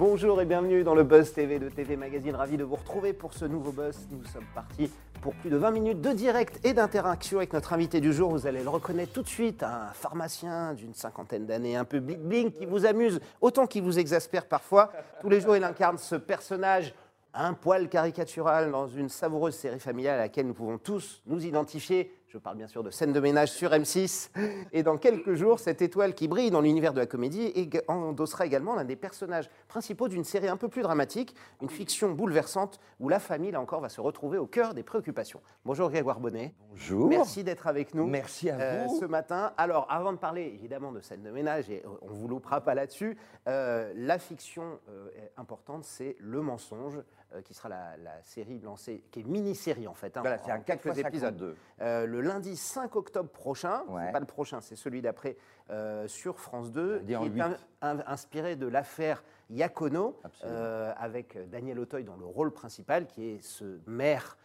Bonjour et bienvenue dans le Buzz TV de TV Magazine. Ravi de vous retrouver pour ce nouveau Buzz. Nous sommes partis pour plus de 20 minutes de direct et d'interaction avec notre invité du jour. Vous allez le reconnaître tout de suite, un pharmacien d'une cinquantaine d'années, un peu bling bling, qui vous amuse autant qu'il vous exaspère parfois. Tous les jours, il incarne ce personnage un poil caricatural dans une savoureuse série familiale à laquelle nous pouvons tous nous identifier. Je parle bien sûr de scène de ménage sur M6. Et dans quelques jours, cette étoile qui brille dans l'univers de la comédie endossera également l'un des personnages principaux d'une série un peu plus dramatique, une fiction bouleversante où la famille, là encore, va se retrouver au cœur des préoccupations. Bonjour Grégoire Bonnet. Bonjour. Merci d'être avec nous. Merci à euh, vous. ce matin. Alors, avant de parler évidemment de scène de ménage, et euh, on vous loupera pas là-dessus, euh, la fiction euh, importante, c'est Le Mensonge, qui sera la, la série lancée, qui est mini-série en fait. hein, Voilà, c'est un 4 quelques épisodes. Euh, le lundi 5 octobre prochain, c'est Ouais. pas le prochain, c'est celui d'après, euh, sur France 2, Lundi qui est huit. un- un- inspiré de l'affaire Iacono, euh, avec Daniel Auteuil dans le rôle principal, qui est ce maire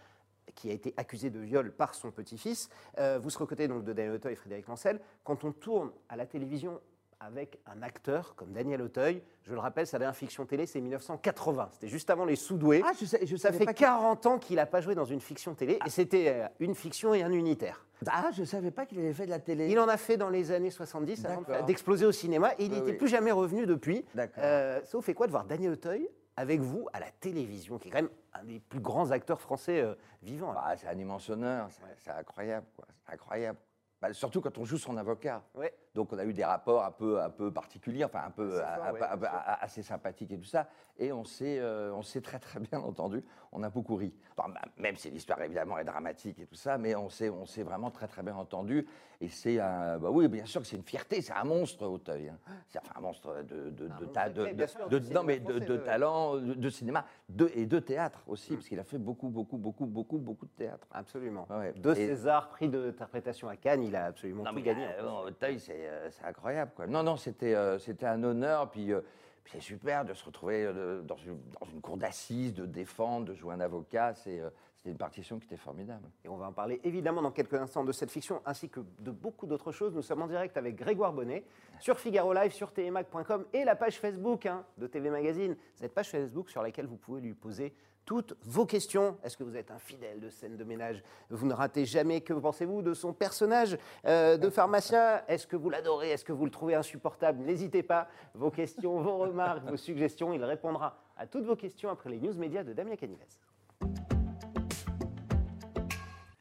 qui a été accusé de viol par son petit-fils. Euh, vous serez aux côtés donc, de Daniel Auteuil et Frédéric Lancel. Quand on tourne à la télévision avec un acteur comme Daniel Auteuil, je le rappelle, sa dernière fiction télé, c'est 1980. C'était juste avant Les Soudoués. Ah, je, sais, je Ça fait pas que- 40 ans qu'il n'a pas joué dans une fiction télé, et c'était euh, une fiction et un unitaire. Ah, je savais pas qu'il avait fait de la télé. Il en a fait dans les années 70 avant d'exploser au cinéma, et il n'était oui. plus jamais revenu depuis. D'accord. Euh, ça vous fait quoi de voir Daniel Auteuil avec vous à la télévision, qui est quand même un des plus grands acteurs français euh, vivants Bah, c'est un immense honneur, c'est incroyable, quoi. C'est incroyable. Bah, surtout quand on joue son avocat. Ouais. Donc on a eu des rapports un peu, un peu particuliers, enfin un peu fort, un- ouais, un- assez sympathiques et tout ça. Et on s'est, euh, on s'est très très bien entendu. On a beaucoup ri. Enfin, bah, même si l'histoire évidemment est dramatique et tout ça, mais on s'est, on s'est vraiment très très bien entendu. Et c'est un, bah oui, bien sûr que c'est une fierté. C'est un monstre Auteuil. Hein. C'est enfin un monstre de, de, de, monstre ta- de, de- de- non mais de, de talent, de, de cinéma, de, et de théâtre aussi, parce qu'il a fait beaucoup beaucoup beaucoup beaucoup beaucoup de théâtre. Absolument. Ouais. Deux Et- César, prix d'interprétation à Cannes, il a absolument Non, tout gagné. euh, Auteuil, c'est euh, c'est incroyable. Quoi. Non, non, c'était euh, c'était un honneur. Puis, euh, puis c'est super de se retrouver euh, dans, une, cour d'assises, de défendre, de jouer un avocat. C'est, euh, C'était une partition qui était formidable. Et on va en parler évidemment dans quelques instants de cette fiction ainsi que de beaucoup d'autres choses. Nous sommes en direct avec Grégoire Bonnet sur Figaro Live, sur tmag.com et la page Facebook hein, de TV Magazine. Cette page Facebook sur laquelle vous pouvez lui poser toutes vos questions. Est-ce que vous êtes un fidèle de scène de ménage? Vous ne ratez jamais. Que pensez-vous de son personnage euh, de pharmacien? Est-ce que vous l'adorez? Est-ce que vous le trouvez insupportable? N'hésitez pas. Vos questions, vos remarques, vos suggestions. Il répondra à toutes vos questions après les news médias de Damien Canivez.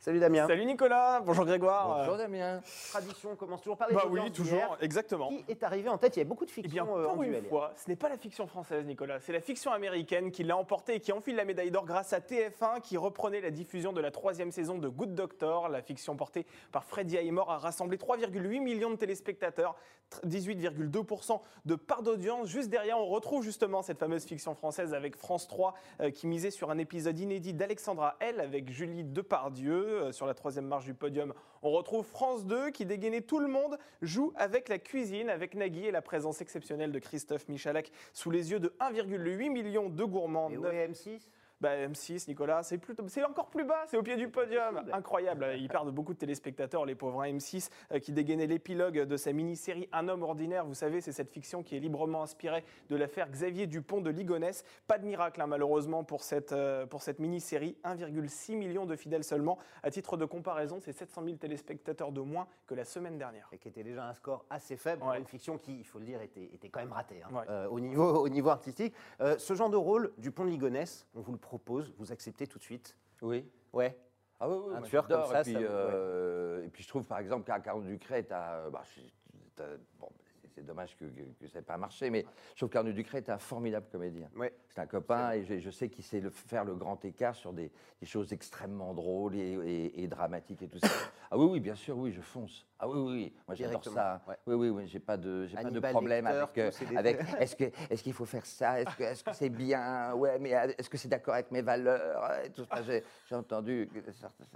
Salut Damien. Salut Nicolas, bonjour Grégoire. Bonjour Damien. tradition, on commence toujours par les Bah oui, toujours, exactement. Qui est arrivé en tête? Il y a beaucoup de Eh bien, fiction euh, en une duel. fois, ce n'est pas la fiction française, Nicolas, c'est la fiction américaine qui l'a emporté et qui enfile la médaille d'or grâce à TF1 qui reprenait la diffusion de la troisième saison de Good Doctor. La fiction portée par Freddie Highmore a rassemblé 3,8 millions de téléspectateurs, tr- 18,2% de part d'audience. Juste derrière, on retrouve justement cette fameuse fiction française avec France 3 euh, qui misait sur un épisode inédit d'Alexandra L avec Julie Depardieu euh, sur la troisième marche du podium. On retrouve France 2 qui dégainait tout le monde, joue avec la cuisine, avec Nagui et la présence exceptionnelle de Christophe Michalak sous les yeux de 1,8 million de gourmands. Et Neuf- ouais, M6 bah, M6, Nicolas, c'est plutôt, c'est encore plus bas, c'est au pied du podium. Incroyable, ils perdent beaucoup de téléspectateurs, les pauvres. hein. M6 euh, qui dégainait l'épilogue de sa mini-série Un homme ordinaire. Vous savez, c'est cette fiction qui est librement inspirée de l'affaire Xavier Dupont de Ligonnès. Pas de miracle, hein, malheureusement, pour cette, euh, pour cette mini-série. 1,6 million de fidèles seulement. À titre de comparaison, c'est 700 000 téléspectateurs de moins que la semaine dernière. et qui était déjà un score assez faible pour Ouais. une fiction qui, il faut le dire, était, était quand même ratée hein, Ouais. euh, au, niveau, au niveau artistique. Ce genre de rôle, Dupont de Ligonnès, on vous le propose, vous acceptez tout de suite Oui. Ouais. Ah oui, oui, Un tueur comme ça, et, puis, ça euh, et puis je trouve par exemple qu'à Carnot Ducret, t'as, bah, c'est- t'as- bon, c'est- c'est dommage que, que- que ça n'ait pas marché, mais je trouve qu'Arnaud Ducret est un formidable comédien. Ouais. C'est un copain et je, je sais qu'il sait le- faire le grand écart sur des, des choses extrêmement drôles et, et- et dramatiques et tout ça. Ah oui, oui, bien sûr, oui, je fonce. Ah oui, oui, oui. moi j'adore ça. ouais. Oui, oui, oui, j'ai pas de, j'ai pas de Hannibal problème avec, euh, avec est-ce que, est-ce qu'il faut faire ça, est-ce que, est-ce que c'est bien, ouais, mais euh, est-ce que c'est d'accord avec mes valeurs, et tout ça. J'ai, j'ai entendu.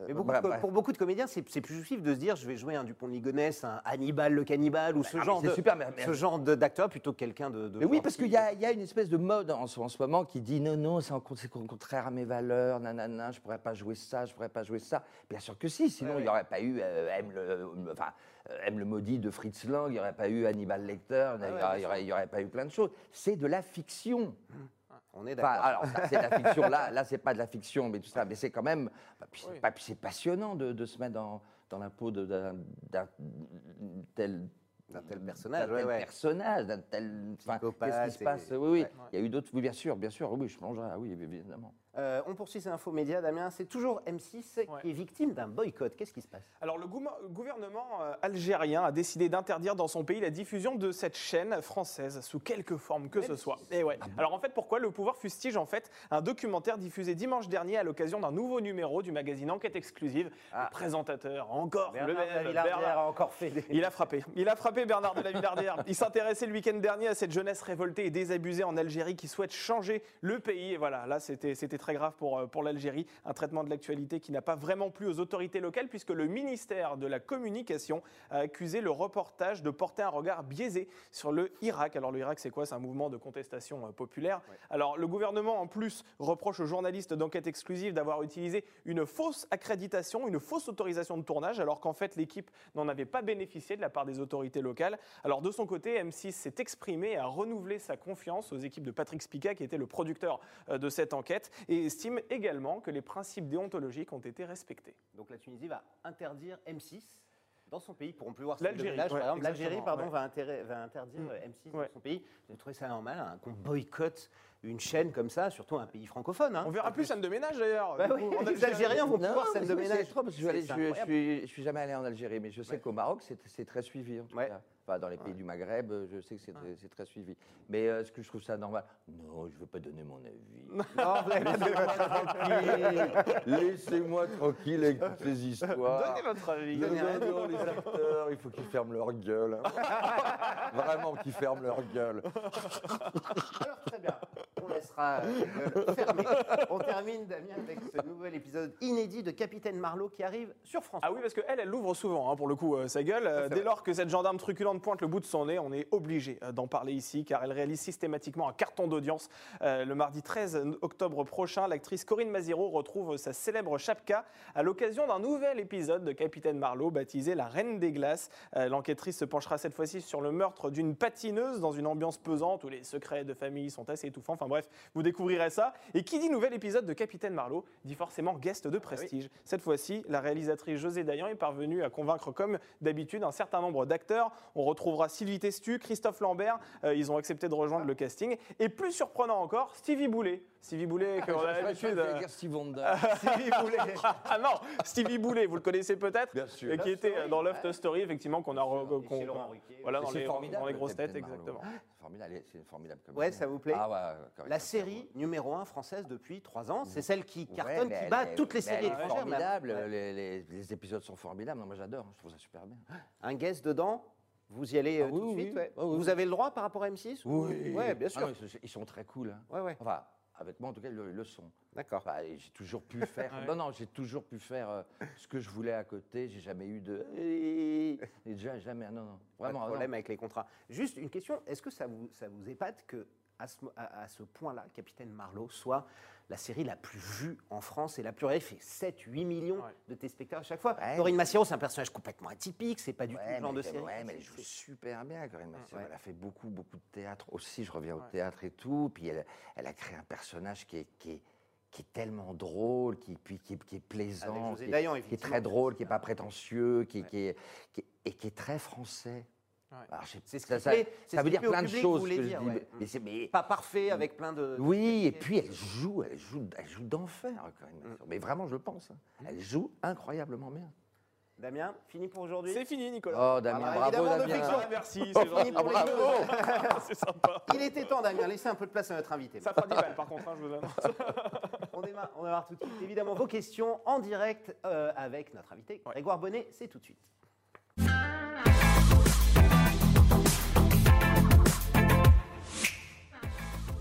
Mais beaucoup Bref, de- bref. pour beaucoup de comédiens, c'est c'est plus jouissif de se dire je vais jouer un Dupont de Ligonnès, un Hannibal le cannibale ou ce ah, mais genre c'est de super, mais- mais- ce genre de- d'acteur plutôt que quelqu'un de, de Mais oui, parce qu'il y a, il y a une espèce de mode en, ce en ce moment qui dit non, non, c'est contraire à mes valeurs, nanana, je pourrais pas jouer ça, je pourrais pas jouer ça. Bien sûr que si, sinon Ouais, il n'y aurait pas eu euh, M le, enfin, euh, M le maudit de Fritz Lang, il n'y aurait pas eu Hannibal Lecter, il n'y ouais, aurait, bien il y aurait- il pas eu plein de choses. C'est de la fiction. On est Enfin, d'accord. alors, c'est de la fiction. Là, là c'est pas de la fiction, mais tout ça. Mais c'est quand même. bah, puis c'est Oui. passionnant de, de se mettre dans, dans la peau d'un tel. D'un tel personnage, d'un ouais, tel ouais. personnage, d'un tel. enfin, Qu'est-ce qui se passe? Oui, oui. ouais. Il y a eu d'autres. Oui, bien sûr, bien sûr. Oui, je mangerai. ah Oui, évidemment. Euh, on poursuit ces infos médias, Damien. C'est toujours M6 Ouais. qui est victime d'un boycott. Qu'est-ce qui se passe? Alors, le gou- gouvernement euh, algérien a décidé d'interdire dans son pays la diffusion de cette chaîne française sous quelque forme que ce soit. Et ouais. Alors, en fait, pourquoi Le pouvoir fustige en fait un documentaire diffusé dimanche dernier à l'occasion d'un nouveau numéro du magazine Enquête exclusive? Ah. Le présentateur, encore le Bernard même, Villardière Bernard- a encore fait des... Il a frappé. Il a frappé Bernard de la Villardière. Il s'intéressait le week-end dernier à cette jeunesse révoltée et désabusée en Algérie qui souhaite changer le pays. Et voilà, là, c'était c'était très grave pour, euh, pour l'Algérie. Un traitement de l'actualité qui n'a pas vraiment plu aux autorités locales puisque le ministère de la Communication a accusé le reportage de porter un regard biaisé sur le Irak. Alors, le Irak, c'est quoi? C'est un mouvement de contestation euh, populaire. Alors, le gouvernement, en plus, reproche aux journalistes d'enquête exclusive d'avoir utilisé une fausse accréditation, une fausse autorisation de tournage, alors qu'en fait, l'équipe n'en avait pas bénéficié de la part des autorités locales. Alors, de son côté, M6 s'est exprimé et a renouvelé sa confiance aux équipes de Patrick Spica, qui était le producteur euh, de cette enquête, et estime également que les principes déontologiques ont été respectés. Donc la Tunisie va interdire M6 dans son pays. Ils pourront plus voir L'Algérie, ouais, par exemple. L'Algérie, pardon, ouais. va, intérer- va interdire Mm. euh, M6 Ouais. dans son pays. Vous trouvez ça normal hein, qu'on boycotte une chaîne comme ça, surtout un pays francophone hein. On verra plus scène de ménage d'ailleurs. Bah oui, les Algérie. Algériens vont pouvoir scène de ménage. c'est trop, parce que je, suis je suis- je incroyable. suis- je suis jamais allé en Algérie, mais je sais Ouais. qu'au Maroc, c'est c'est très suivi. En tout Ouais. cas. Dans les pays du Maghreb, euh, je sais que c'est très, suivi. Mais euh, est-ce que je trouve ça normal? Non, je ne veux pas donner mon avis. Non, Laissez-moi tranquille avec toutes ces histoires. Donnez votre avis. Non, non, non, les acteurs, il faut qu'ils ferment leur gueule. hein. Vraiment qu'ils ferment leur gueule. Alors très bien, laissera euh, fermer. On termine Damien avec ce nouvel épisode inédit de Capitaine Marlowe qui arrive sur France. Ah oui, parce qu'elle, elle l'ouvre souvent, hein, pour le coup, euh, sa gueule. Euh, dès lors que cette gendarme truculente pointe le bout de son nez, on est obligé d'en parler ici, car elle réalise systématiquement un carton d'audience. Le mardi 13 octobre prochain, l'actrice Corinne Maziro retrouve sa célèbre chapka à l'occasion d'un nouvel épisode de Capitaine Marlowe, baptisé La Reine des Glaces. L'enquêtrice se penchera cette fois-ci sur le meurtre d'une patineuse dans une ambiance pesante où les secrets de famille sont assez étouffants. Enfin bref, vous découvrirez ça. Et qui dit nouvel épisode de Capitaine Marlowe dit forcément guest de prestige. Cette fois-ci, la réalisatrice José Dayan est parvenue à convaincre, comme d'habitude, un certain nombre d'acteurs. On retrouvera Sylvie Testu, Christophe Lambert. euh, ils ont accepté de rejoindre le casting. Et plus surprenant encore, Stevie Boulet. Stevie Boulet, qu'on a l'habitude. Stevie Boulet. ah non, Stevie Boulet, vous le connaissez peut-être Bien sûr. Qui était dans Love Story, effectivement, qu'on a. Ruquier. Voilà, dans C'est les, formidable, dans les grosses têtes, exactement. C'est formidable, c'est une formidable Ouais, ça vous plaît Ah ouais, La série numéro 1 française depuis 3 ans, c'est celle qui Ouais, cartonne, qui bat toutes les séries étrangères. formidable, Ouais. les, épisodes sont formidables. Non, moi j'adore, je trouve ça super bien. Un guest dedans, vous y allez euh, Ah tout oui, de oui, suite ouais. oui. Ah oui, Vous oui. avez le droit par rapport à M6 ou- Ouais, bien Ah sûr. non, ils, sont, ils sont très cool. hein. Ouais, ouais. Enfin, avec moi en tout cas, le, le sont. D'accord. Et j'ai toujours pu faire. Ouais. Non, non, j'ai toujours pu faire euh, ce que je voulais à côté. J'ai jamais eu de. Et déjà, jamais. Non, non. Pas de Vraiment. problème non. avec les contrats. Juste une question, est-ce que ça vous, ça vous épate que à ce, à, à ce point-là, Capitaine Marlowe soit la série la plus vue en France et la plus regardée, fait 7-8 millions Ouais. de téléspectateurs à chaque fois. Ouais. Corinne Massiero, c'est un personnage complètement atypique, c'est pas du tout le genre de série. ouais, mais elle joue super bien, Corinne. Ouais. Elle a fait beaucoup, beaucoup de théâtre aussi. Je reviens au Ouais. théâtre et tout. Puis elle, elle a créé un personnage qui est, qui est, qui est tellement drôle, qui, puis qui, est- qui est plaisant, qui, est- Dayan, qui est effectivement. très drôle, qui n'est pas prétentieux, qui, qui est, qui est- et qui est très français. C'est ce ça, ça- ça veut dire plein de choses. je dis, ouais. mais c'est- mais- Pas parfait avec plein de. oui, et puis elle joue, elle joue, elle joue d'enfer, Corinne Mm. Mais vraiment, je le pense. hein. Elle joue incroyablement bien. Damien, fini pour aujourd'hui? C'est fini, Nicolas. Oh, Damien, bah, bravo, Damien. fiction. Ah, merci, Fini c'est gentil. pour les news. c'est sympa. Il était temps, Damien, laissez un peu de place à notre invité. Ça fera 10 balles, par contre, hein, je vous annonce. On démarre, on démarre tout de suite. Évidemment, vos questions en direct euh, avec notre invité, Ouais. Grégoire Bonnet, c'est tout de suite.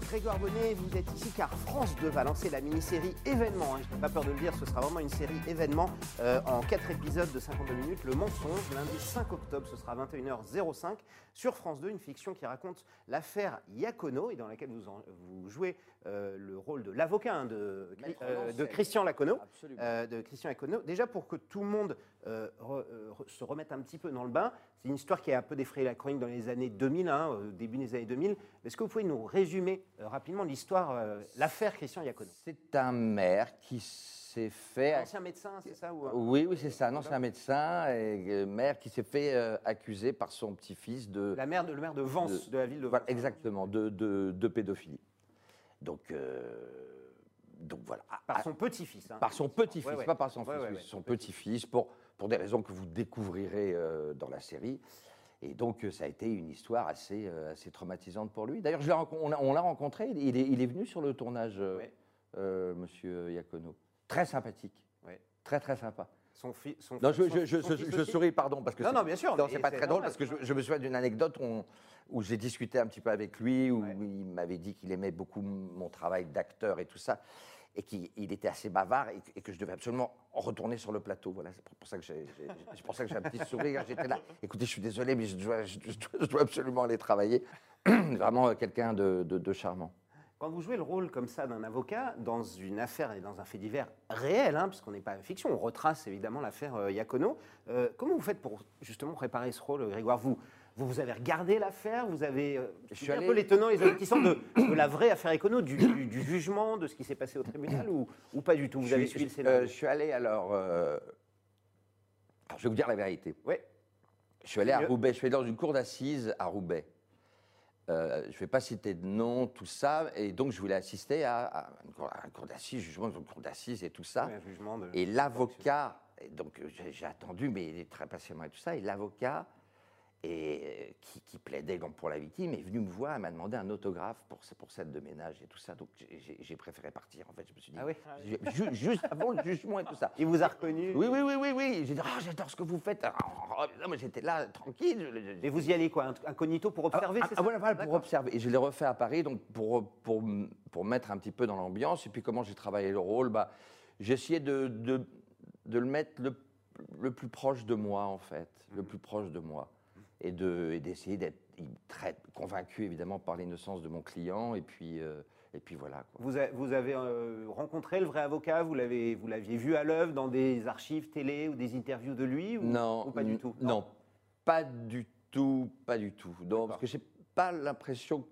Grégoire Bonnet, vous êtes ici car France 2 va lancer la mini-série événement. hein. Je n'ai pas peur de le dire, ce sera vraiment une série événement euh, en 4 épisodes de 52 minutes. Le mensonge, lundi 5 octobre, ce sera 21h05 sur France 2, une fiction qui raconte l'affaire Iacono et dans laquelle vous, en- vous jouez euh, le rôle de l'avocat hein, de, euh, de. Christian Lacono. De Christian Iacono. Déjà pour que tout le monde re- se remette un petit peu dans le bain, c'est une histoire qui a un peu défrayé la chronique dans les années 2000, hein, au début des années 2000. Est-ce que vous pouvez nous résumer rapidement l'histoire, euh, l'affaire Christian Iacono C'est un maire qui s'est fait. Ancien médecin, c'est ça ou, euh, Oui, oui, c'est ça. Non, c'est un médecin et euh, maire qui s'est fait euh, accuser par son petit-fils de. la maire de, Le maire de Vence, de- de, la ville de Voilà, Vence. exactement, de, de, de pédophilie. Donc, euh, donc voilà. Par Ah, son petit-fils. hein. par son petit-fils, Ouais, ouais. pas par son Ouais, fils, son petit-fils, pour, pour des raisons que vous découvrirez euh, dans la série. Et donc, euh, ça a été une histoire assez, euh, assez traumatisante pour lui. D'ailleurs, on l'a- on l'a rencontré, il est, il est venu sur le tournage, euh, Ouais. euh, monsieur Iacono. Très sympathique. Ouais. Très, très sympa. Son, fi- son Non, je, je, fils souris, pardon, parce que Non, non, bien sûr, non, c'est pas très drôle parce que je, me souviens d'une anecdote où, j'ai discuté un petit peu avec lui, où Ouais. il m'avait dit qu'il aimait beaucoup mon travail d'acteur et tout ça, et qu'il il était assez bavard et, que- je devais absolument retourner sur le plateau. Voilà, c'est pour ça que j'ai ça que j'ai un petit sourire. J'étais là. Écoutez, je suis désolé, mais je dois, je dois- absolument aller travailler. Vraiment euh, quelqu'un de, de- charmant. Quand vous jouez le rôle comme ça d'un avocat dans une affaire et dans un fait divers réel, hein, puisqu'on n'est pas en fiction, on retrace évidemment l'affaire euh, Iacono, euh, comment vous faites pour justement préparer ce rôle, Grégoire? Vous, vous, vous avez regardé l'affaire, vous avez euh, Je suis un peu les tenants et les aboutissants de, de la vraie affaire Iacono, du, du- du jugement, de ce qui s'est passé au tribunal, ou, ou pas du tout Vous Je avez suis- suivi le je- scénario euh, je suis allé alors. euh, alors, je vais vous dire la vérité. Ouais. Je suis allé à. Roubaix, je suis allé dans une cour d'assises à Roubaix. Euh, je ne vais pas citer de nom, tout ça, et donc je voulais assister à, à une cour, une d'assises, jugement d'une cour d'assises et tout ça. Jugement de- Et l'avocat, donc euh, j'ai j'ai attendu, mais il est très patiemment et tout ça, et l'avocat et, euh, qui, qui plaidait donc pour la victime est venu me voir et m'a demandé un autographe pour, pour cette de ménage et tout ça. Donc j'ai- préféré partir, en fait. Je me suis dit, Ah oui ju- ju- juste avant le jugement et tout ça. Il vous a reconnu? Oui, oui, oui, oui, oui. J'ai dit, ah, j'adore ce que vous faites. Oh, j'étais là, tranquille. Et vous y allez quoi? Incognito pour observer ah, ah, ça? voilà, voilà, pour observer. Et je l'ai refait à Paris, donc pour, pour, pour mettre un petit peu dans l'ambiance. Et puis comment j'ai travaillé le rôle? Bah, essayé de, de, de le mettre le, le plus proche de moi, en fait. Le plus proche de moi. Et de- et d'essayer d'être très convaincu, évidemment, par l'innocence de mon client. Et puis, euh, et puis voilà. Quoi. Vous, a- vous avez euh, rencontré le vrai avocat? Vous l'avez vous l'aviez vu à l'œuvre dans des archives télé ou des interviews de lui ou, Non, ou pas du tout? Non, pas du tout, pas du tout. Non, parce que j'ai pas l'impression,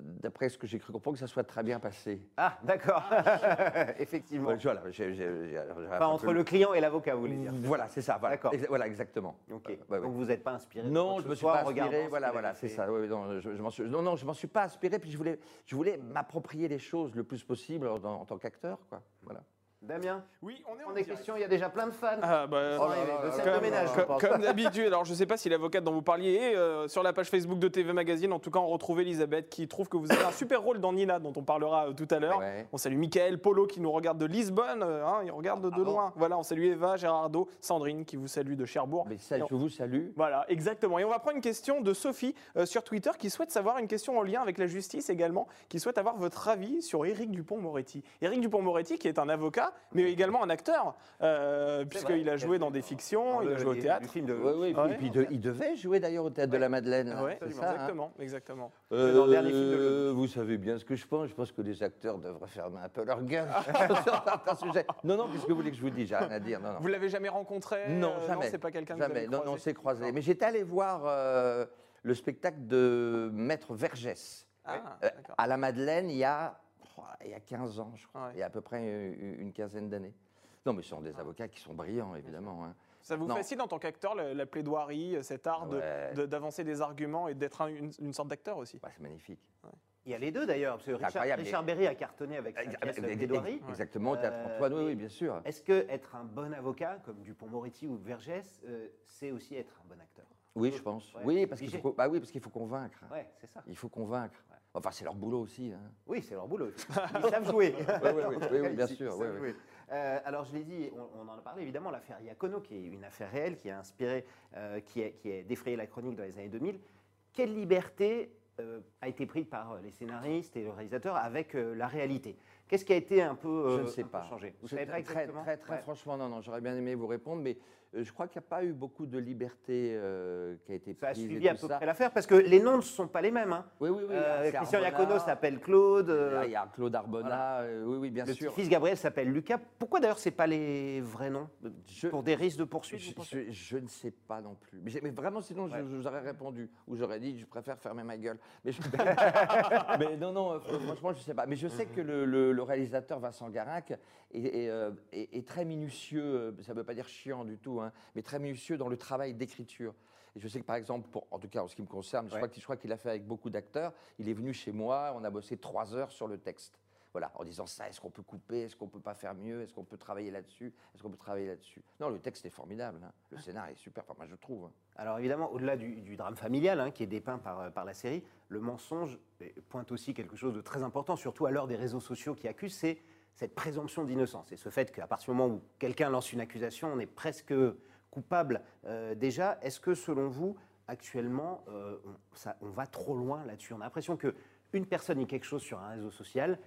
d'après ce que j'ai cru comprendre, que ça soit très bien passé. Ah, d'accord. Effectivement. Ouais, voilà, entre le client et l'avocat, vous voulez dire Voilà, c'est ça. Voilà, voilà exactement. Ok. Ouais, ouais. Donc vous n'êtes pas inspiré Non, je me suis pas inspiré. Voilà, voilà, c'est ça. non, je, je suis, non, non, je m'en suis pas inspiré. Puis je voulais, je voulais m'approprier les choses le plus possible en, en tant qu'acteur, quoi. Voilà. Damien, Oui, on est en on des direct. questions, il y a déjà plein de fans. Ah, bah, Oh là là, de scène de comme, ménage, je comme- pense. comme d'habitude, alors je ne sais pas si l'avocate dont vous parliez est euh, sur la page Facebook de TV Magazine. En tout cas, on retrouve Elisabeth qui trouve que vous avez un super rôle dans Nina, dont on parlera euh, tout à l'heure. Ouais. On salue Michael Polo qui nous regarde de Lisbonne, euh, hein, il regarde de, de Ah bon loin. Voilà, on salue Eva, Gérardo, Sandrine qui vous salue de Cherbourg. Mais ça, on- je vous salue. Voilà, exactement. Et on va prendre une question de Sophie euh, sur Twitter qui souhaite savoir une question en lien avec la justice également, qui souhaite avoir votre avis sur Éric Dupont-Moretti. Éric Dupont-Moretti qui est un avocat, mais également un acteur, euh, puisqu'il a joué dans des fictions, il a joué au théâtre. Film de... Oui, oui, et puis, Ouais. et puis de- il devait jouer d'ailleurs au théâtre de la Madeleine. hein exactement, exactement. Euh, dans le dernier film de Lelouch. vous savez bien ce que je pense. Je pense que les acteurs devraient fermer un peu leur gueule sur certains sujets. Non, non, qu'est-ce que vous voulez que je vous dise? J'ai rien à dire. Non, non. Vous l'avez jamais rencontré? Non, euh, jamais. c'est pas quelqu'un que vous Jamais. avez Non, non, croisé? c'est croisé. Non. Mais j'étais allé voir euh, le spectacle de Maître Vergès Ah, euh, d'accord. à la Madeleine il y a, il y a 15 ans, je crois. Ouais. Il y a à peu près une, une quinzaine d'années. Non, mais ce sont des avocats qui sont brillants, évidemment. hein. Ça vous non. fascine en tant qu'acteur la, la plaidoirie, cet art de- d'avancer des arguments et d'être un- une, une sorte d'acteur aussi? Bah, c'est magnifique. Il y a les deux d'ailleurs, parce que Richard, Berry a cartonné avec sa pièce Plaidoirie. Exactement, Théâtre Euh, Antoine, oui, oui, bien sûr. Est-ce que être un bon avocat, comme Dupont-Moretti ou Vergès, euh, c'est aussi être un bon acteur? Oui, je pense. Ouais, oui, parce qu'il faut, bah oui, parce qu'il faut convaincre. Ouais, c'est ça. Il faut convaincre. Enfin, c'est leur boulot aussi. hein. Oui, c'est leur boulot. Ils savent jouer. oui, oui, bien sûr. Euh, alors, je l'ai dit, on, on en a parlé évidemment, l'affaire Iacono, qui est une affaire réelle, qui a inspiré, euh, qui, a, qui a défrayé la chronique dans les années 2000. Quelle liberté euh, a été pris par les scénaristes et le réalisateur avec la réalité? Qu'est-ce qui a été un peu, Je euh, ne sais peu pas. changé? Vous Je- savez pas très, exactement? très, très Ouais. franchement, non, non, j'aurais bien aimé vous répondre, mais je crois qu'il n'y a pas eu beaucoup de liberté euh, qui a été Ça a prise. suivi à peu ça. près l'affaire parce que les noms ne sont pas les mêmes. hein. Oui, oui, oui. Euh, Christian Iacono s'appelle Claude. euh, Il y a Claude Arbona, euh, oui, oui, bien le sûr. fils Gabriel s'appelle Lucas. Pourquoi d'ailleurs c'est pas les vrais noms? Je- Pour des risques de poursuite Je, ne sais pas non plus. Mais, vraiment, sinon, je- Ouais. je, vous aurais répondu. Ou j'aurais dit, je préfère fermer ma gueule. Mais, non, non, euh, franchement, je ne sais pas. Mais je sais que le, le- le réalisateur Vincent Garac euh, est très minutieux, euh, ça ne veut pas dire chiant du tout, hein, mais très minutieux dans le travail d'écriture. Et je sais que par exemple, pour, en tout cas en ce qui me concerne, je Ouais. crois qu'il je crois qu'il a fait avec beaucoup d'acteurs, il est venu chez moi, on a bossé trois heures sur le texte. Voilà, en disant ça, est-ce qu'on peut couper, est-ce qu'on peut pas faire mieux, est-ce qu'on peut travailler là-dessus, est-ce qu'on peut travailler là-dessus. Non, le texte est formidable, hein. le scénario est super, enfin moi je trouve. hein. Alors évidemment, au-delà du, du drame familial hein, qui est dépeint par, euh, par la série, le mensonge pointe aussi quelque chose de très important, surtout à l'heure des réseaux sociaux qui accusent, c'est cette présomption d'innocence. Et ce fait qu'à partir du moment où quelqu'un lance une accusation, on est presque coupable euh, déjà. Est-ce que selon vous, actuellement, euh, on, ça- on va trop loin là-dessus? On a l'impression qu'une personne dit quelque chose sur un réseau social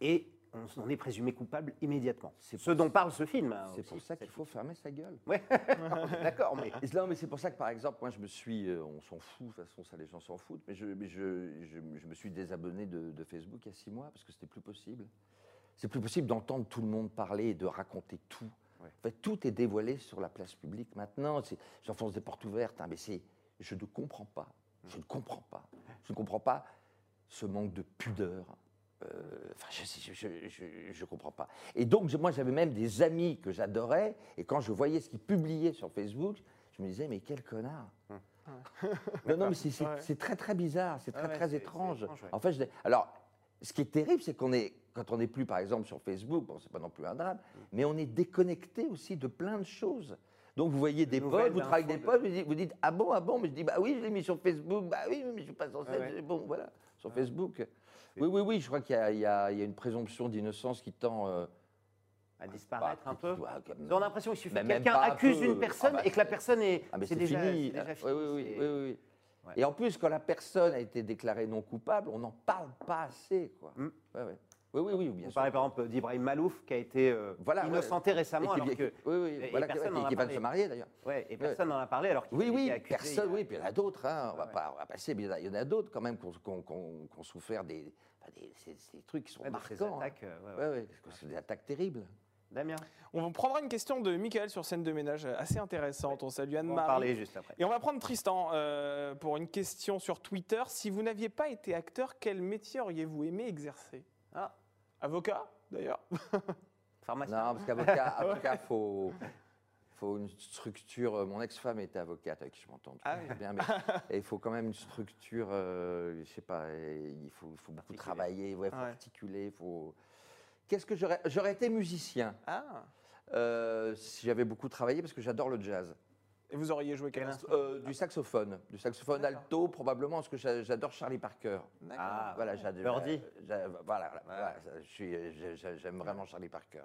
et on, on est présumé coupable immédiatement. C'est ce dont parle ce film. hein, C'est pour ça qu'il faut fermer sa gueule. Ouais, d'accord, mais mais c'est pour ça que, par exemple, moi, je me suis, euh, on s'en fout, de toute façon, ça, les gens s'en foutent, mais je, mais je, je- je me suis désabonné de, de Facebook il y a six mois parce que c'était plus possible. C'est plus possible d'entendre tout le monde parler et de raconter tout. Ouais. En fait, tout est dévoilé sur la place publique maintenant. J'enfonce des portes ouvertes, hein, mais c'est, je ne comprends pas. Je ne comprends pas. Je ne comprends pas ce manque de pudeur. Euh, Enfin, je ne comprends pas. Et donc, moi, j'avais même des amis que j'adorais, et quand je voyais ce qu'ils publiaient sur Facebook, je me disais, mais quel connard Non, non, mais c'est Ouais. très, très bizarre, c'est très, ouais, très c'est- étrange. c'est étrange, ouais. En fait, je- alors, ce qui est terrible, c'est qu'on est, quand on n'est plus, par exemple, sur Facebook, bon, c'est pas non plus un drame, mais on est déconnecté aussi de plein de choses. Donc, vous voyez des potes, vous travaillez avec des d'infos, potes, vous dites, vous dites, ah bon, ah bon, mais je dis, bah oui, je l'ai mis sur Facebook, bah oui, mais je suis pas censé, ouais. bon, voilà, sur Facebook. Oui, oui, oui, je crois qu'il y, a- y y une présomption d'innocence qui tend. euh, à disparaître un peu. On a l'impression qu'il suffit que quelqu'un un accuse une personne Ah bah, et que la personne est. Ah c'est déjà, fini. déjà Ah, fini. oui, oui, oui. Et en plus, quand la personne a été déclarée non coupable, on n'en parle pas assez. Quoi. Mm. Ouais, ouais. Oui, oui, oui, bien On sûr. par exemple d'Ibrahim Malouf qui a été euh, Voilà, innocenté Et récemment qui, alors qui- que. oui, oui, et voilà, personne n'en a qui va parlé. se marier d'ailleurs. Ouais, et personne n'en a parlé alors qu'il Oui, oui, accusé personne, a- oui, puis il y en a d'autres, hein, on, va Ouais. pas, on va passer, mais il y en a- d'autres quand même qui ont, ont souffert des, enfin, des, ces- ces trucs qui sont Ouais, marquants. hein. attaques, euh, ouais, ouais. Ouais, ouais, parce que c'est des attaques terribles. Damien, On prendra une question de Michael sur scène de ménage euh, assez intéressante. On salue on va Anne-Marie. parler juste après. Et on va prendre Tristan euh, pour une question sur Twitter. Si vous n'aviez pas été acteur, quel métier auriez-vous aimé exercer? Ah, Avocat, d'ailleurs pharmacien. Non, parce qu'avocat, avocat, faut, faut une structure. euh, Mon ex-femme était avocate, avec qui je m'entends Ah oui. bien, mais et il faut quand même une structure. euh, je sais pas, il faut, il faut beaucoup Articuler. travailler, il faut Ouais. articuler, il faut. Qu'est-ce que j'aurais J'aurais été musicien? Ah euh, si j'avais beaucoup travaillé, parce que j'adore le jazz. Et vous auriez joué quel Quel instrument? Euh, du saxophone, du saxophone alto probablement, parce que j'a- j'adore Charlie Parker. Ah, Voilà, j'adore. Birdie. j'a- Voilà, voilà, j'aime vraiment Charlie Parker.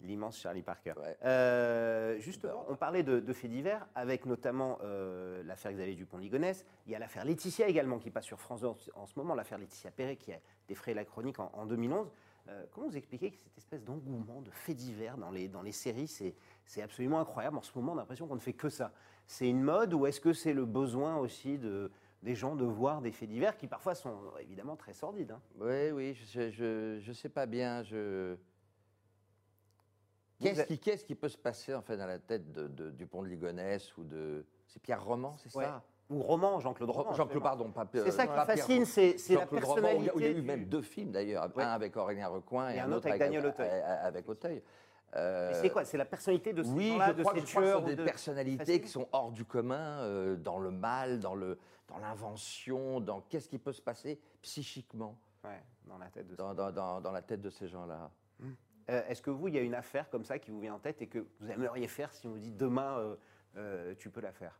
L'immense Charlie Parker. Ouais. Euh, justement, on parlait de, de faits divers, avec notamment euh, l'affaire Xavier Dupont-Ligonnès. Il y a l'affaire Laetitia également qui passe sur France 2 en, en ce moment, l'affaire Laetitia Perret qui a défrayé la chronique en, en 2011. Euh, comment vous expliquez que cette espèce d'engouement de faits divers dans les, dans les séries, c'est, absolument incroyable. En ce moment, on a l'impression qu'on ne fait que ça. C'est une mode ou est-ce que c'est le besoin aussi de, des gens de voir des faits divers qui parfois sont évidemment très sordides hein? Oui, oui, je, je, je sais pas bien. Je... Qu'est-ce qui, qui peut se passer en fait dans la tête de, de- du pont de Ligonnès ou de. C'est Pierre Roman, c'est Ouais. ça? Ou roman, Jean-Claude Roman. Jean-Claude, pardon, pas C'est ça qui fascine, c'est, la personnalité. il y a eu même deux films d'ailleurs, un avec Aurélien Recoin et, un autre avec Daniel Auteuil. euh, Avec Auteuil. Mais Euh, c'est quoi C'est la personnalité de ces Oui, gens-là, de ces tueurs des de- personnalités qui sont hors du commun, euh, dans le mal, dans le dans l'invention, dans qu'est-ce qui peut se passer psychiquement Ouais, dans la tête de dans, dans- dans- dans la tête de ces gens-là. Euh, Est-ce que vous, il y a une affaire comme ça qui vous vient en tête et que vous aimeriez faire si on vous dit demain, euh, euh, tu peux la faire?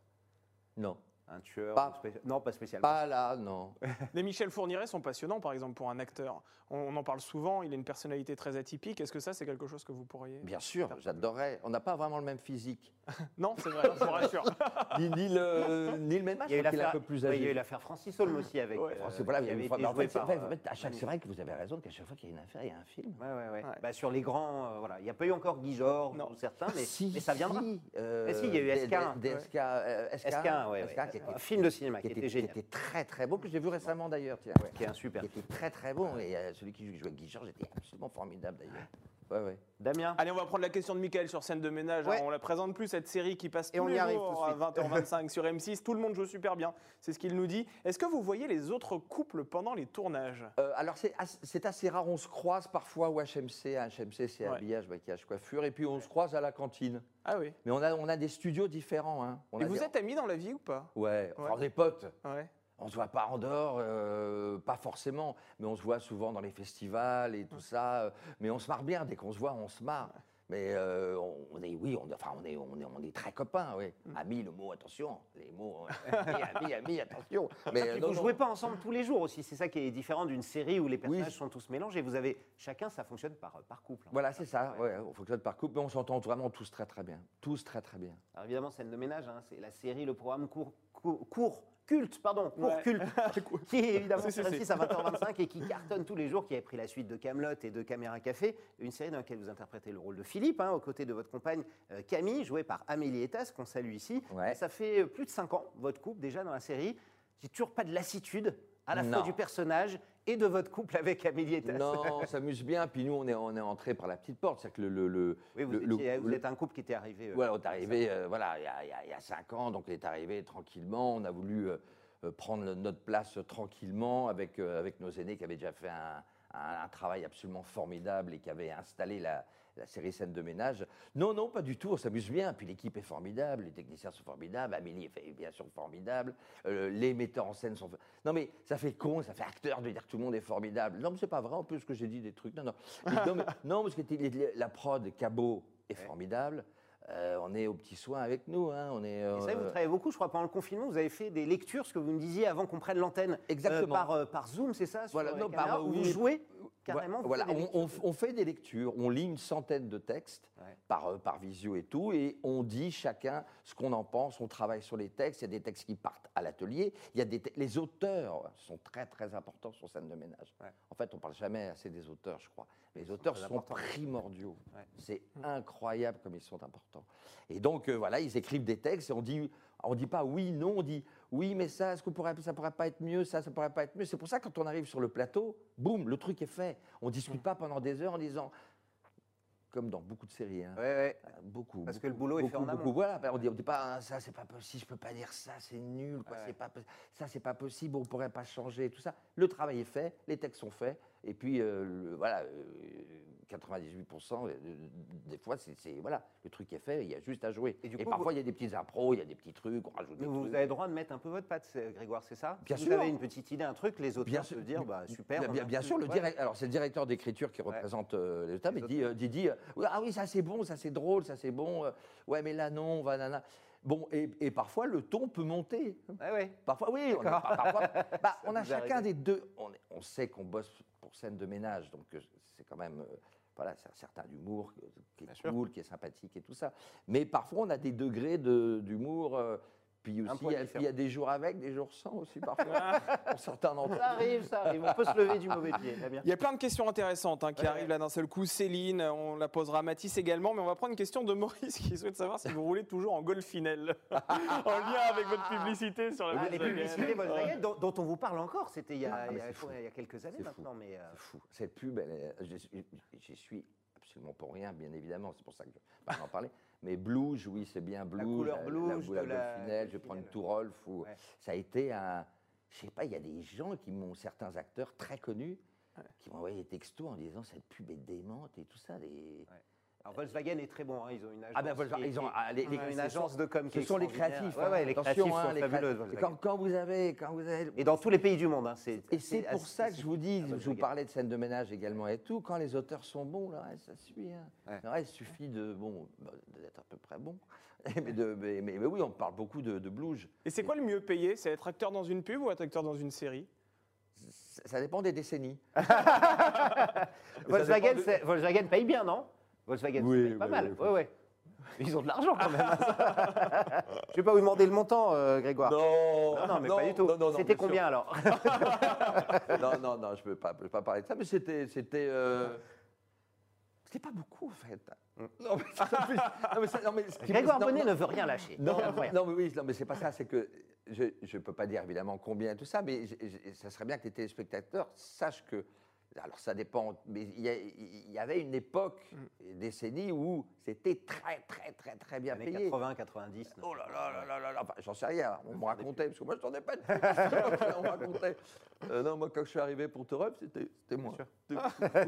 Non. Un tueur Pas- Non, pas spécialement. Pas là, non. Les Michel Fourniret sont passionnants, par exemple, pour un acteur. On, on en parle souvent, il a une personnalité très atypique. Est-ce que ça, c'est quelque chose que vous pourriez. Bien sûr, j'adorerais. On n'a pas vraiment le même physique. Non, c'est vrai, je vous rassure. Ni, ni le, ni le même âge, Il y a eu un l'affaire peu plus âgé. il y a eu l'affaire Francis Holm aussi avec. Ouais, euh, c'est- voilà, il y a avait une fois- mais en joué fait, c'est vrai, euh, chaque- vrai que vous avez raison qu'à chaque fois qu'il y a une affaire, il y a un film. Ouais, ouais, ouais. Ouais. Bah, sur les grands, euh, voilà. Il n'y a pas eu encore Guy Georges ou certains, mais, Si, mais ça viendra. Si, euh, Eh si, il y a eu des- SK1. des- des SK, euh, SK1, SK1, ouais, SK1 ouais. Qui était, Un film de cinéma qui, qui était, était, génial. qui était très très beau, que j'ai vu récemment d'ailleurs. Qui est un super. Qui était très très bon. Et euh, celui qui jouait avec Guy Georges était absolument formidable d'ailleurs. Ouais, ouais. Damien Allez, on va prendre la question de Michael sur scène de ménage. Ouais. On la présente plus, cette série qui passe Et tous on y les arrive jours à 20h25 sur M6. Tout le monde joue super bien. C'est ce qu'il nous dit. Est-ce que vous voyez les autres couples pendant les tournages? Euh, alors c'est as- c'est assez rare, on se croise parfois au HMC. à HMC, c'est habillage, maquillage, coiffure. Et puis on se croise à la cantine. Ah oui. Mais on a, on a des studios différents. Hein. On Et a vous des- êtes amis dans la vie ou pas? Ouais, on est potes. Ouais. On se voit pas en dehors, euh, pas forcément, mais on se voit souvent dans les festivals et tout ça. euh, Mais on se marre bien, dès qu'on se voit, on se marre. Mais euh, on, est, oui, on, enfin, on est, on est, on est très copains, oui. Mm. Amis, le mot, attention, les mots, euh, amis, amis, amis, attention. Mais Et euh, vous ne jouez pas ensemble tous les jours aussi. C'est ça qui est différent d'une série où les personnages Oui. sont tous mélangés. Vous avez chacun, ça fonctionne par, par couple. hein. Voilà, c'est ça. Ouais, on fonctionne par couple, mais on s'entend vraiment tous très très bien. Tous très très bien. Alors évidemment, scène de ménage, hein, c'est la série, le programme court, court, court, culte, pardon, Ouais. culte, qui est évidemment sur si. M6 à 20h25 et qui cartonne tous les jours, qui a pris la suite de Camelot et de Caméra Café, une série dans laquelle vous interprétez le rôle de Philippe, hein, aux côtés de votre compagne euh, Camille, jouée par Amélie Etas, qu'on salue ici. Ouais. Ça fait euh, plus de 5 ans, votre couple, déjà dans la série. J'ai toujours pas de lassitude, à la fois du personnage et de votre couple avec Amélie Etas. Non, on s'amuse bien. Puis nous, on est, on est entré par la petite porte. Que le, le, Oui, vous, le- vous êtes un couple qui était arrivé. euh, on est arrivé, euh, voilà, il y, y y a cinq ans, donc on est arrivé tranquillement. On a voulu euh, euh, prendre notre place tranquillement avec, avec nos aînés qui avaient déjà fait un, un- un travail absolument formidable et qui avaient installé la, la série scène de ménage. Non, non, pas du tout, on s'amuse bien. Puis l'équipe est formidable, les techniciens sont formidables, Amélie est bien sûr formidable, euh, les metteurs en scène sont. Non, mais ça fait con, ça fait acteur de dire que tout le monde est formidable. Non, mais c'est pas vrai, en plus, que j'ai dit des trucs. Non, non. Non, mais- non, parce que la prod Cabot est formidable. Euh, on est aux petits soins avec nous. Hein, on est, Et ça, vous euh, travaillez beaucoup, je crois, pendant le confinement, vous avez fait des lectures, ce que vous me disiez avant qu'on prenne l'antenne. Exactement. par, euh, par Zoom, c'est ça sur Voilà, non, par- où oui. vous jouez? Carrément Voilà, on, lectures. on- on fait des lectures, on lit une centaine de textes Ouais. par, euh, par visio et tout, et on dit chacun ce qu'on en pense, on travaille sur les textes, il y a des textes qui partent à l'atelier, il y a des les auteurs sont très très importants sur scène de ménage. Ouais. En fait, on parle jamais assez des auteurs, je crois. Mais les auteurs sont primordiaux. Ouais. C'est incroyable comme ils sont importants. Et donc, euh, voilà, ils écrivent des textes et on dit, on dit pas oui, non, on dit oui, mais ça, est-ce que pourrait, ça pourrait pas être mieux, ça, ça pourrait pas être mieux. C'est pour ça, quand on arrive sur le plateau, boum, le truc est fait. On discute pas pendant des heures en disant, comme dans beaucoup de séries, hein, Ouais, ouais. euh, Beaucoup. Parce beaucoup, que le boulot est fait beaucoup, en amont. beaucoup. Voilà, on dit, on dit pas ah, ça, c'est pas possible, je peux pas dire ça, c'est nul, quoi, Ouais. c'est pas, ça, c'est pas possible, on pourrait pas changer, tout ça. Le travail est fait, les textes sont faits, et puis euh, le- voilà, euh, 98% euh, des fois, c'est voilà, le truc est fait, il y a juste à jouer. Et du coup, parfois, vous- il y a des petits impros, il y a des petits trucs, on rajoute des Mais vous trucs. avez le droit de mettre un peu votre patte, Grégoire, c'est ça? Bien Si sûr. Vous avez une petite idée, un truc, les auteurs Bien se sûr, dire, bah, super. Bien, on bien- bien sûr, le ouais. direct, alors c'est le directeur d'écriture qui représente euh, les auteurs, mais dit, euh, dit, dit, euh, ah oui, ça c'est bon, ça c'est drôle, ça c'est bon, ouais, mais là non, va, nana. Bon, et, et parfois le ton peut monter. Ouais. Parfois, oui, on, a, parfois- bah, on a vous chacun arrive. des deux. On, on sait qu'on bosse pour scène de ménage, donc c'est quand même. euh, voilà, c'est un certain humour qui est cool, qui est sympathique et tout ça. Mais parfois, on a des degrés de- d'humour. euh, puis aussi, il y, a- différent. il y a des jours avec, des jours sans aussi parfois. pour certains d'entre Ça arrive, ça arrive. On peut se lever du mauvais pied. Il y a plein de questions intéressantes hein, qui Ouais, arrivent ouais. là d'un seul coup. Céline, on la posera à Mathis également, mais on va prendre une question de Maurice qui souhaite savoir si vous roulez toujours en golfinelle, en lien avec votre publicité sur la Ah, les publicités Volkswagen, dont, dont on vous parle encore, c'était il, y a- Ah, il il y quelques années maintenant. Mais, euh, C'est fou. Cette pub, j'y suis absolument pour rien, bien évidemment. C'est pour ça que je ne vais pas en parler. Mais Blues, oui, c'est bien Blues. couleur Blues, la, la Golfinelle, je vais prendre. Tourolf. Ou, Ouais. Ça a été un. Je sais pas, il y a des gens qui m'ont, certains acteurs très connus, qui m'ont envoyé des textos en disant cette pub est démente et tout ça. Des... alors Volkswagen est très bon. hein, Ils ont une agence. Ah ben qui est- ils ont ah, les, les- une ce agence sont- de com. qui Ce est sont les créatifs. Ouais, hein. ouais, les créatifs hein, sont les fabuleux. créatifs. Volkswagen. Quand, quand vous avez, quand vous avez, Et dans tous les pays du monde. hein, c'est- Et c'est pour ça que je vous dis, Ah, je vous Volkswagen. parlais de scène de ménage également et tout, quand les auteurs sont bons, là, ça suit. hein. Ouais. Il suffit de, bon, bah, d'être à peu près bon. mais, de- mais- mais- mais oui, on parle beaucoup de, de blues. Et c'est quoi le mieux payé? C'est être acteur dans une pub ou être acteur dans une série? Ça ça dépend des décennies. Volkswagen, dépend de- c'est- Volkswagen paye bien, non? Volkswagen Oui, paye pas oui, mal. oui. Ouais, ouais. Ils ont de l'argent quand même. Je vais pas vous demander le montant, euh, Grégoire. Non, Non, non, mais pas du tout. non, non, non, C'était bien sûr. combien alors non, non, non, je ne peux pas, je peux pas parler de ça, mais c'était. C'était euh, c'était pas beaucoup, en fait. Non, mais, ça- non, mais ça- non, mais ce qui me- Grégoire non, Bonnet non, ne veut rien lâcher. Non, C'est incroyable. non, mais oui, non, mais c'est pas ça, c'est que je ne peux pas dire évidemment combien tout ça, mais ça serait bien que les téléspectateurs sachent que. Alors ça dépend, mais il y, avait une époque, une décennie où c'était très, très, très, très bien payé. 80, 90. Oh là là là là là là, enfin, j'en sais rien, on me racontait, parce que moi je t'en ai pas dit. on me racontait. Euh, non, moi quand je suis arrivé pour Torep, c'était c'était moi.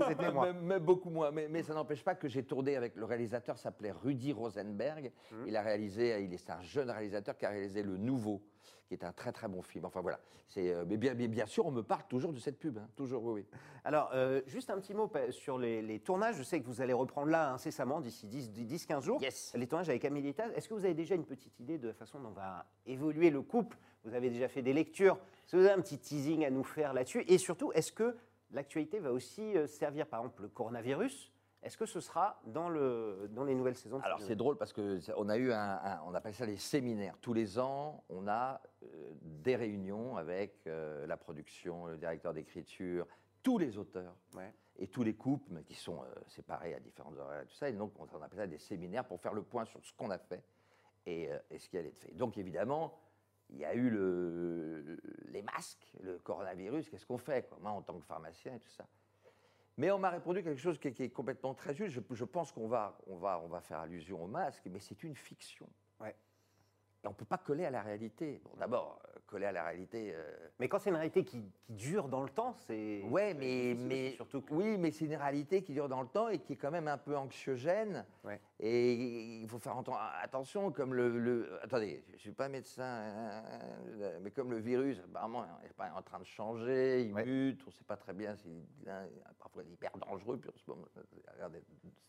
C'était moi. Mais, mais beaucoup moins. Mais, mais ça n'empêche pas que j'ai tourné avec le réalisateur, s'appelait Rudy Rosenberg. Mmh. Il a réalisé, il est c'est un jeune réalisateur qui a réalisé Le Nouveau, qui est un très très bon film. Enfin voilà. C'est, euh, mais bien, mais bien sûr, on me parle toujours de cette pub, hein, toujours, oui, oui. Alors, euh, juste un petit mot sur les, les tournages. Je sais que vous allez reprendre là incessamment d'ici 10-15 jours. Yes. Les tournages avec Amélie Taz. Est-ce que vous avez déjà une petite idée de la façon dont va évoluer le couple? Vous avez déjà fait des lectures. Est-ce que vous avez un petit teasing à nous faire là-dessus? Et surtout, est-ce que l'actualité va aussi euh, servir, par exemple, le coronavirus? Est-ce que ce sera dans, le, dans les nouvelles saisons Alors c'est drôle parce que ça- on a eu un, un- on appelle ça les séminaires. Tous les ans, on a euh, des réunions avec euh, la production, le directeur d'écriture, tous les auteurs Ouais. et tous les couples qui sont euh, séparés à différentes horaires, et tout ça. Et donc on, appelle ça des séminaires pour faire le point sur ce qu'on a fait et, et ce qui allait être fait. Donc évidemment. Il y a eu le- les masques, le coronavirus, qu'est-ce qu'on fait quoi? Moi, en tant que pharmacien et tout ça. Mais on m'a répondu quelque chose qui est, complètement très juste. Je, pense qu'on va, faire allusion au masque, mais c'est une fiction. Et on ne peut pas coller à la réalité. Bon, d'abord, euh, coller à la réalité. euh, Mais quand c'est une réalité qui, qui dure dans le temps, c'est. Ouais, mais, mais surtout que- oui, mais c'est une réalité qui dure dans le temps et qui est quand même un peu anxiogène. Ouais. Et il faut faire attention, comme le, le- attendez, je suis pas médecin, euh, mais comme le virus, apparemment, il n'est pas en train de changer, il Ouais. mute, on ne sait pas très bien s'il hein, parfois il est hyper dangereux, puis en ce moment, regardez,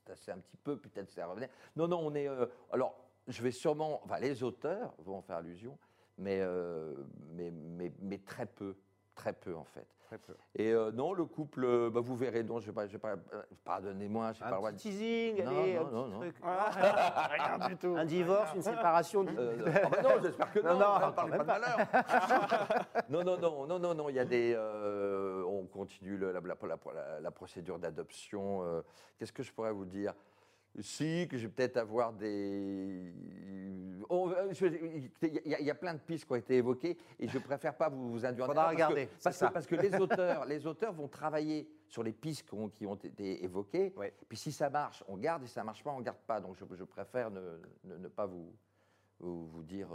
c'est assez un petit peu, peut-être ça revenir. Non, non, on est, euh, alors, je vais sûrement, enfin, les auteurs vont en faire allusion, mais, euh, mais, mais, mais très peu, très peu en fait. Très peu. Et euh, non, le couple, euh, bah, vous verrez, non, je vais pas, je vais pas, euh, pardonnez-moi, je n'ai pas le Un droit de teasing, Non, allez, non, un petit non, non. truc. Rien du tout. Un divorce, une séparation. Euh, ah bah non, j'espère que non. Non, non, ne parlez pas même de malheur. non, non, non, non, non, non. Il y a des. euh, on continue le- la, la- la- la procédure d'adoption. euh, Qu'est-ce que je pourrais vous dire? Si, que je vais peut-être avoir des. on- euh, je- Il y, a- il y a plein de pistes qui ont été évoquées et je préfère pas vous, vous induire en erreur parce que- regarder, Parce que, parce que les auteurs, les auteurs vont travailler sur les pistes qui ont, qui ont été évoquées. Ouais. Puis si ça marche, on garde. Et si ça marche pas, on garde pas. Donc je, je préfère ne, ne- ne pas vous, vous, dire.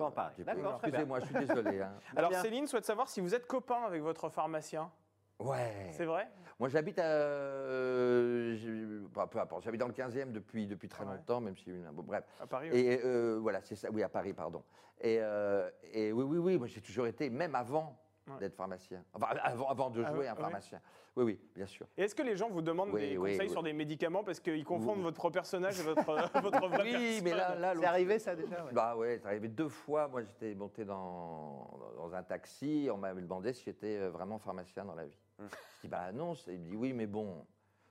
Très bien. Excusez-moi, je suis désolé. hein. Alors. Céline souhaite savoir si vous êtes copain avec votre pharmacien. Ouais. C'est vrai Moi, j'habite à. euh, bah, peu importe. J'habite dans le 15e depuis, depuis très Ouais. longtemps, même si. Bon, bref. À Paris oui. Et euh, voilà, c'est ça. Oui, à Paris, pardon. Et, euh, et oui, oui, oui. Moi, j'ai toujours été, même avant Ouais. d'être pharmacien. Enfin, avant, avant de Ah jouer un pharmacien. Oui, oui, bien sûr. Et est-ce que les gens vous demandent Oui, des oui, conseils oui. sur des médicaments parce qu'ils confondent Oui. votre personnage et votre, votre vraie Oui, mais là, là C'est arrivé ça déjà ouais. Bah ouais, c'est arrivé deux fois. Moi, j'étais monté dans, dans un taxi. On m'avait demandé si j'étais euh, vraiment pharmacien dans la vie. Je dis bah non. C'est- Il me dit oui, mais bon.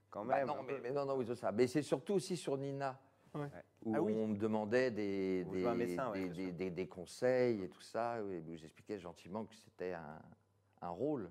Quand Bah même. non, mais, non, non, oui, c'est ça. Mais c'est surtout aussi sur Nina. Ouais. Où Ah oui. on me demandait des, des, médecin, ouais, des, bien sûr. des- des- des conseils et tout ça. où J'expliquais gentiment que c'était un, un rôle.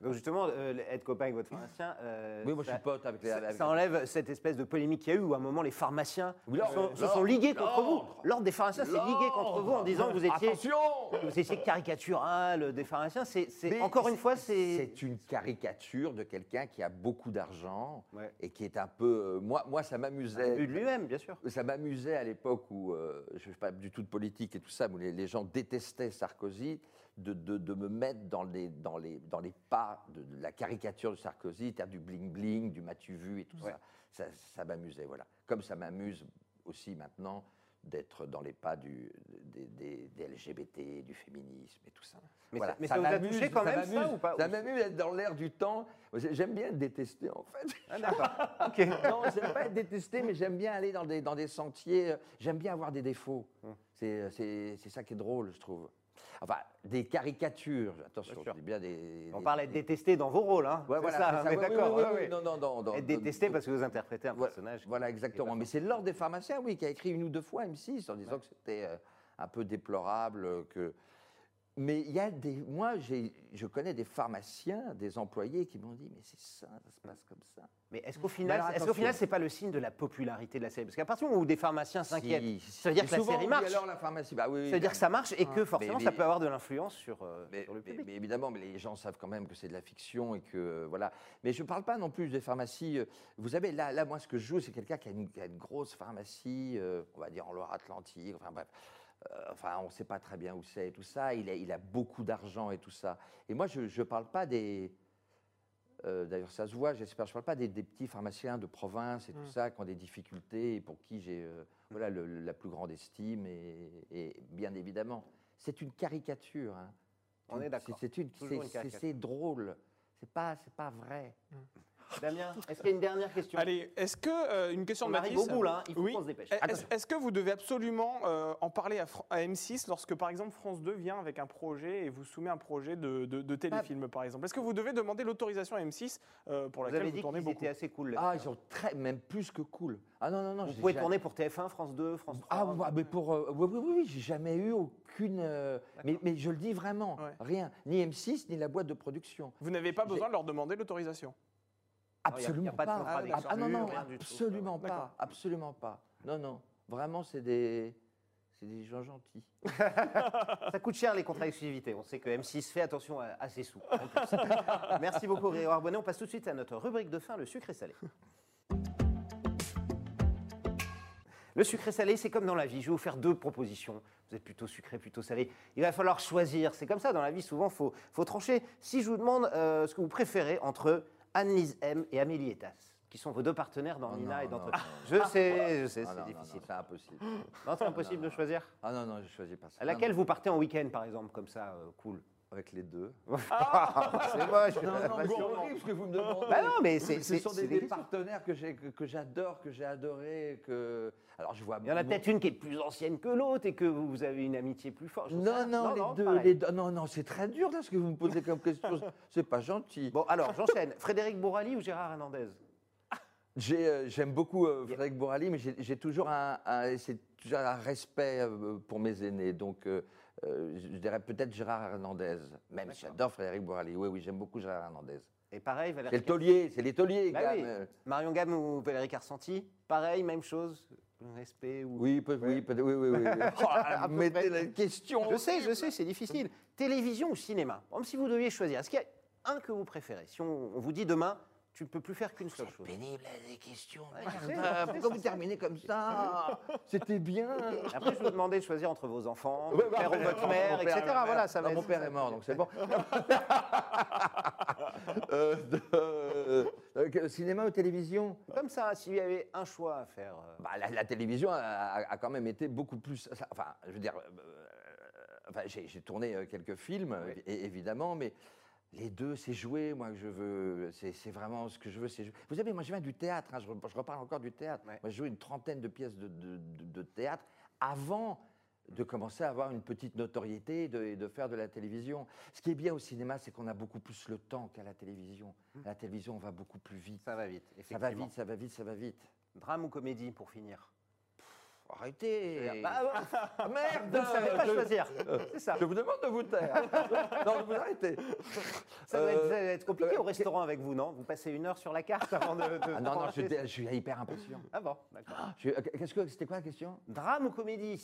Donc justement, euh, être copain avec votre pharmacien, euh, Oui, moi je ça, suis pote avec les. ça- avec- ça enlève cette espèce de polémique qu'il y a eu où à un moment les pharmaciens Oui, se sont, se l'ordre, sont ligués contre vous. l'ordre. L'ordre des pharmaciens s'est ligué contre vous en disant que vous étiez, Attention que vous étiez caricatural des pharmaciens. C'est, c'est- Mais encore une fois, c'est. C'est une caricature de quelqu'un qui a beaucoup d'argent Ouais. et qui est un peu. euh, moi, moi, ça m'amusait. but de lui-même, bien sûr. Ça m'amusait à l'époque où, euh, je ne fais pas du tout de politique et tout ça, où les, les gens détestaient Sarkozy, de, de- de me mettre dans les, dans les, dans les pas de, de la caricature de Sarkozy, du bling-bling, du m'as-tu vu et tout ça. Ça, ça m'amusait, voilà. Comme ça m'amuse aussi maintenant d'être dans les pas du, des, des- des LGBT, du féminisme et tout ça. Mais Voilà, ça- mais ça vous a quand même, ça, ou pas Ça m'amuse d'être dans l'air du temps. J'aime bien être détesté, en fait. Ah, d'accord. Ok. non, j'aime pas être détesté, mais j'aime bien aller dans des, dans des sentiers. J'aime bien avoir des défauts. Hum. C'est ça qui est drôle, je trouve. Enfin, des caricatures. Attention, je dis bien des. On des- parlait de détester dans vos rôles, hein. Ouais, voilà, ça, ça. Oui, oui, d'accord. oui, oui. Non, non, non, non, Être détesté parce que vous interprétez un Voilà, personnage. Voilà, exactement. Mais c'est l'ordre des pharmaciens, oui, qui a écrit une ou deux fois M6 en disant que c'était euh, un peu déplorable. euh, Que... Mais il y a des. Moi, je connais des pharmaciens, des employés qui m'ont dit Mais c'est ça, ça se passe comme ça. Mais est-ce qu'au final, alors, est-ce qu'au final, c'est pas le signe de la popularité de la série? Parce qu'à partir du moment où des pharmaciens s'inquiètent, Si, si, ça veut dire que la série marche. alors la pharmacie, bah oui. ça veut dire que ça marche et que Ah. forcément, Mais- ça mais- peut avoir de l'influence sur, euh, Mais, sur le mais- public. mais évidemment, mais les gens savent quand même que c'est de la fiction et que euh, voilà. Mais je ne parle pas non plus des pharmacies. euh, Vous savez, là, là moi, ce que je joue, c'est quelqu'un qui, a une- qui a une grosse pharmacie, euh, on va dire en Loire-Atlantique. Enfin bref, enfin, on ne sait pas très bien où c'est et tout ça. Il a, il a beaucoup d'argent et tout ça. Et moi, je ne parle pas des. euh, D'ailleurs, ça se voit, j'espère. Je ne parle pas des, des petits pharmaciens de province et tout Mm. ça qui ont des difficultés et pour qui j'ai euh, voilà, le- le- la plus grande estime. Et, et bien évidemment, c'est une caricature. hein. On est d'accord. C'est- drôle. C'est pas, c'est pas vrai. Damien, est-ce qu'il y a une dernière question? Allez, est-ce que euh, une question On de arrive Mathis au bout, là, hein, il faut Oui. qu'on se dépêche. Est-ce que vous devez absolument euh, en parler à, Fran- à M6 lorsque, par exemple, France 2 vient avec un projet et vous soumet un projet de, de- de téléfilm, par exemple? Est-ce que vous devez demander l'autorisation à M6 euh, pour Vous laquelle avez vous dit tournez beaucoup? étaient assez cool. Ah, ils sont très, même plus que cool. Ah non, non, non. Vous pouvez jamais- tourner pour TF1, France 2, France 3. Ah, ouais, mais pour. euh, oui, oui, oui, oui, j'ai jamais eu aucune. euh, mais, mais je le dis vraiment, Ouais. rien. Ni M6, ni la boîte de production. Vous n'avez pas besoin de leur demander l'autorisation? Absolument il y a pas de contradiction Ah, non, non, tout. absolument D'accord. pas. Absolument pas. Non, non. Vraiment, c'est des. C'est des gens gentils. Ça coûte cher les contrats d'exclusivité. On sait que M6 fait attention à, à ses sous. Merci beaucoup Grégoire Bonnet. On passe tout de suite à notre rubrique de fin, le sucré salé. Le sucré salé, c'est comme dans la vie. Je vais vous faire deux propositions. Vous êtes plutôt sucré, plutôt salé. Il va falloir choisir. C'est comme ça dans la vie. Souvent, il faut, faut trancher. Si je vous demande euh, ce que vous préférez entre Anne-Lise M et Amélie Etas, qui sont vos deux partenaires dans Nina et dans Toi. non, Je sais, je sais, Ah, c'est non, non, difficile. C'est impossible. Non, c'est impossible de choisir. Ah non, non, je choisis pas ça. À laquelle vous partez en week-end, par exemple, comme ça, euh, cool? Avec les deux. c'est moche. Non, non, c'est horrible ce que vous me demandez. Bah non, mais c'est- Ce c'est- sont c'est des, partenaires que j'ai- que, que j'adore, que j'ai adoré, que. Alors je vois. Il y en a mon- peut-être une qui est plus ancienne que l'autre et que vous avez une amitié plus forte. Non, rien. non, les deux, pareil. les deux- Non, non, c'est très dur là ce que vous me posez comme question. C'est pas gentil. Bon, alors, j'enchaîne. Frédéric Bourali ou Gérard Hernandez? J'ai, euh, J'aime beaucoup euh, Frédéric Bourali, mais j'ai j'ai toujours un, un- c'est toujours un respect euh, pour mes aînés. Donc, euh, euh, je dirais peut-être Gérard Hernandez. Même si j'adore Frédéric Bourali. Oui, oui, j'aime beaucoup Gérard Hernandez. Et pareil, C'est Valérie. le taulier, c'est les tauliers, Bah oui. Marion Gamme ou Valérie Carcenti Pareil, même chose Respect ou... Oui, peut- oui, peut- oui, oui, oui. oui. Oh, mettez la question. Je sais, je sais, c'est difficile. Télévision ou cinéma? Exemple, si vous deviez choisir, est-ce qu'il y a un que vous préférez? Si on, on vous dit demain, tu ne peux plus faire qu'une seule chose. Pénible les questions. je sais, merde. sais, Pourquoi vous terminez comme ça C'était bien. Après, je vous demander de choisir entre vos enfants, Ouais, votre bah, père ou ouais, votre mon mère, père, etc. Voilà, ça va Non, mon père est mort, donc c'est bon. Euh, de- euh, euh, cinéma ou télévision? Comme ça, s'il y avait un choix à faire. euh, Bah, la, la télévision a, a- a quand même été beaucoup plus. ça- Enfin, je veux dire, euh, enfin, j'ai tourné quelques films, Oui. évidemment, mais les deux, c'est jouer, moi, que je veux. C'est vraiment ce que je veux, c'est jouer. Vous savez, moi, je viens du théâtre, hein, je, je reparle encore du théâtre. Ouais. Moi, j'ai joué une trentaine de pièces de, de- de- de théâtre avant de commencer à avoir une petite notoriété et de, et de faire de la télévision. Ce qui est bien au cinéma, c'est qu'on a beaucoup plus le temps qu'à la télévision. À la télévision, on va beaucoup plus vite. Ça va vite, Ça va effectivement. vite, ça va vite, ça va vite. Drame ou comédie pour finir? Arrêtez Bah, ouais, Merde Vous ne savez pas je, choisir. C'est ça. je vous demande de vous taire. non, vous arrêtez. Ça va, être, Euh, ça va être compliqué euh, au restaurant avec vous, non? Vous passez une heure sur la carte avant de. de Ah non, non, je, je suis hyper impatient. Ah bon, d'accord. Euh, Qu'est-ce que c'était quoi la question? Drame ou comédie?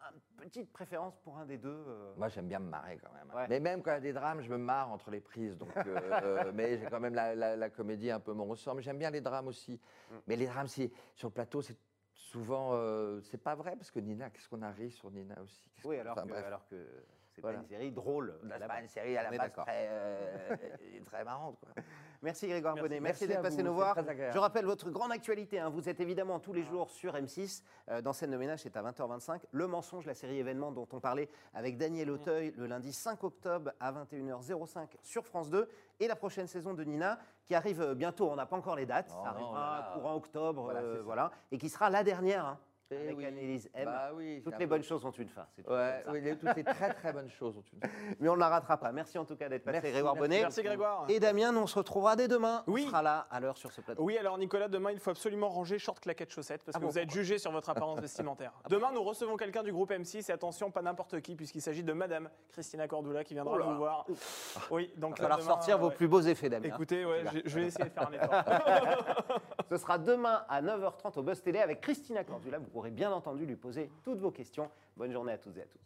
A une petite préférence pour un des deux. euh, Moi, j'aime bien me marrer quand même. Ouais. Mais même quand il y a des drames, je me marre entre les prises. Donc, euh, euh, mais j'ai quand même la, la- la comédie un peu mon ressort. Mais j'aime bien les drames aussi. Mm. Mais les drames, c'est- sur le plateau, c'est souvent, euh, c'est pas vrai parce que Nina, qu'est-ce qu'on a ri sur Nina aussi? Oui, qu'on- alors enfin, que. bref. Alors que C'est Voilà. pas une série drôle. C'est pas une série à la base très, euh, très marrante. Quoi. Merci Grégoire Merci. Bonnet, merci, Merci d'être passé nous voir. Je rappelle votre grande actualité, hein. vous êtes évidemment tous les jours sur M6, euh, dans scène de ménage, c'est à 20h25. Le mensonge, la série événement dont on parlait avec Daniel Auteuil le lundi 5 octobre à 21h05 sur France 2. Et la prochaine saison de Nina qui arrive euh, bientôt, on n'a pas encore les dates, Non, ça arrivera là. courant octobre, Voilà, euh, voilà, et qui sera la dernière hein, Eh avec oui. Annelise M. Bah oui, Toutes les bonnes choses ont une fin, tout Ouais, oui, les- toutes les très très bonnes choses ont une mais on ne la ratera pas. Merci en tout cas d'être passé Merci, Grégoire. Bonnet. Merci Grégoire. Et Damien, on se retrouvera dès demain. Oui. On sera là à l'heure sur ce plateau. Oui, alors Nicolas, demain, il faut absolument ranger short claquettes chaussettes parce Ah que bon, vous êtes jugé sur votre apparence vestimentaire. Demain, nous recevons quelqu'un du groupe M6 et attention, pas n'importe qui puisqu'il s'agit de Madame Christina Cordula qui viendra Oula. nous voir. Oui, donc Il va falloir sortir vos ouais. plus beaux effets, Damien. Écoutez, ouais, je vais essayer de faire un effort. Ce sera demain à 9h30 au Buzz Télé avec Christina Cordula. Vous pourrez bien entendu lui poser toutes vos questions. Bonne journée à toutes et à tous.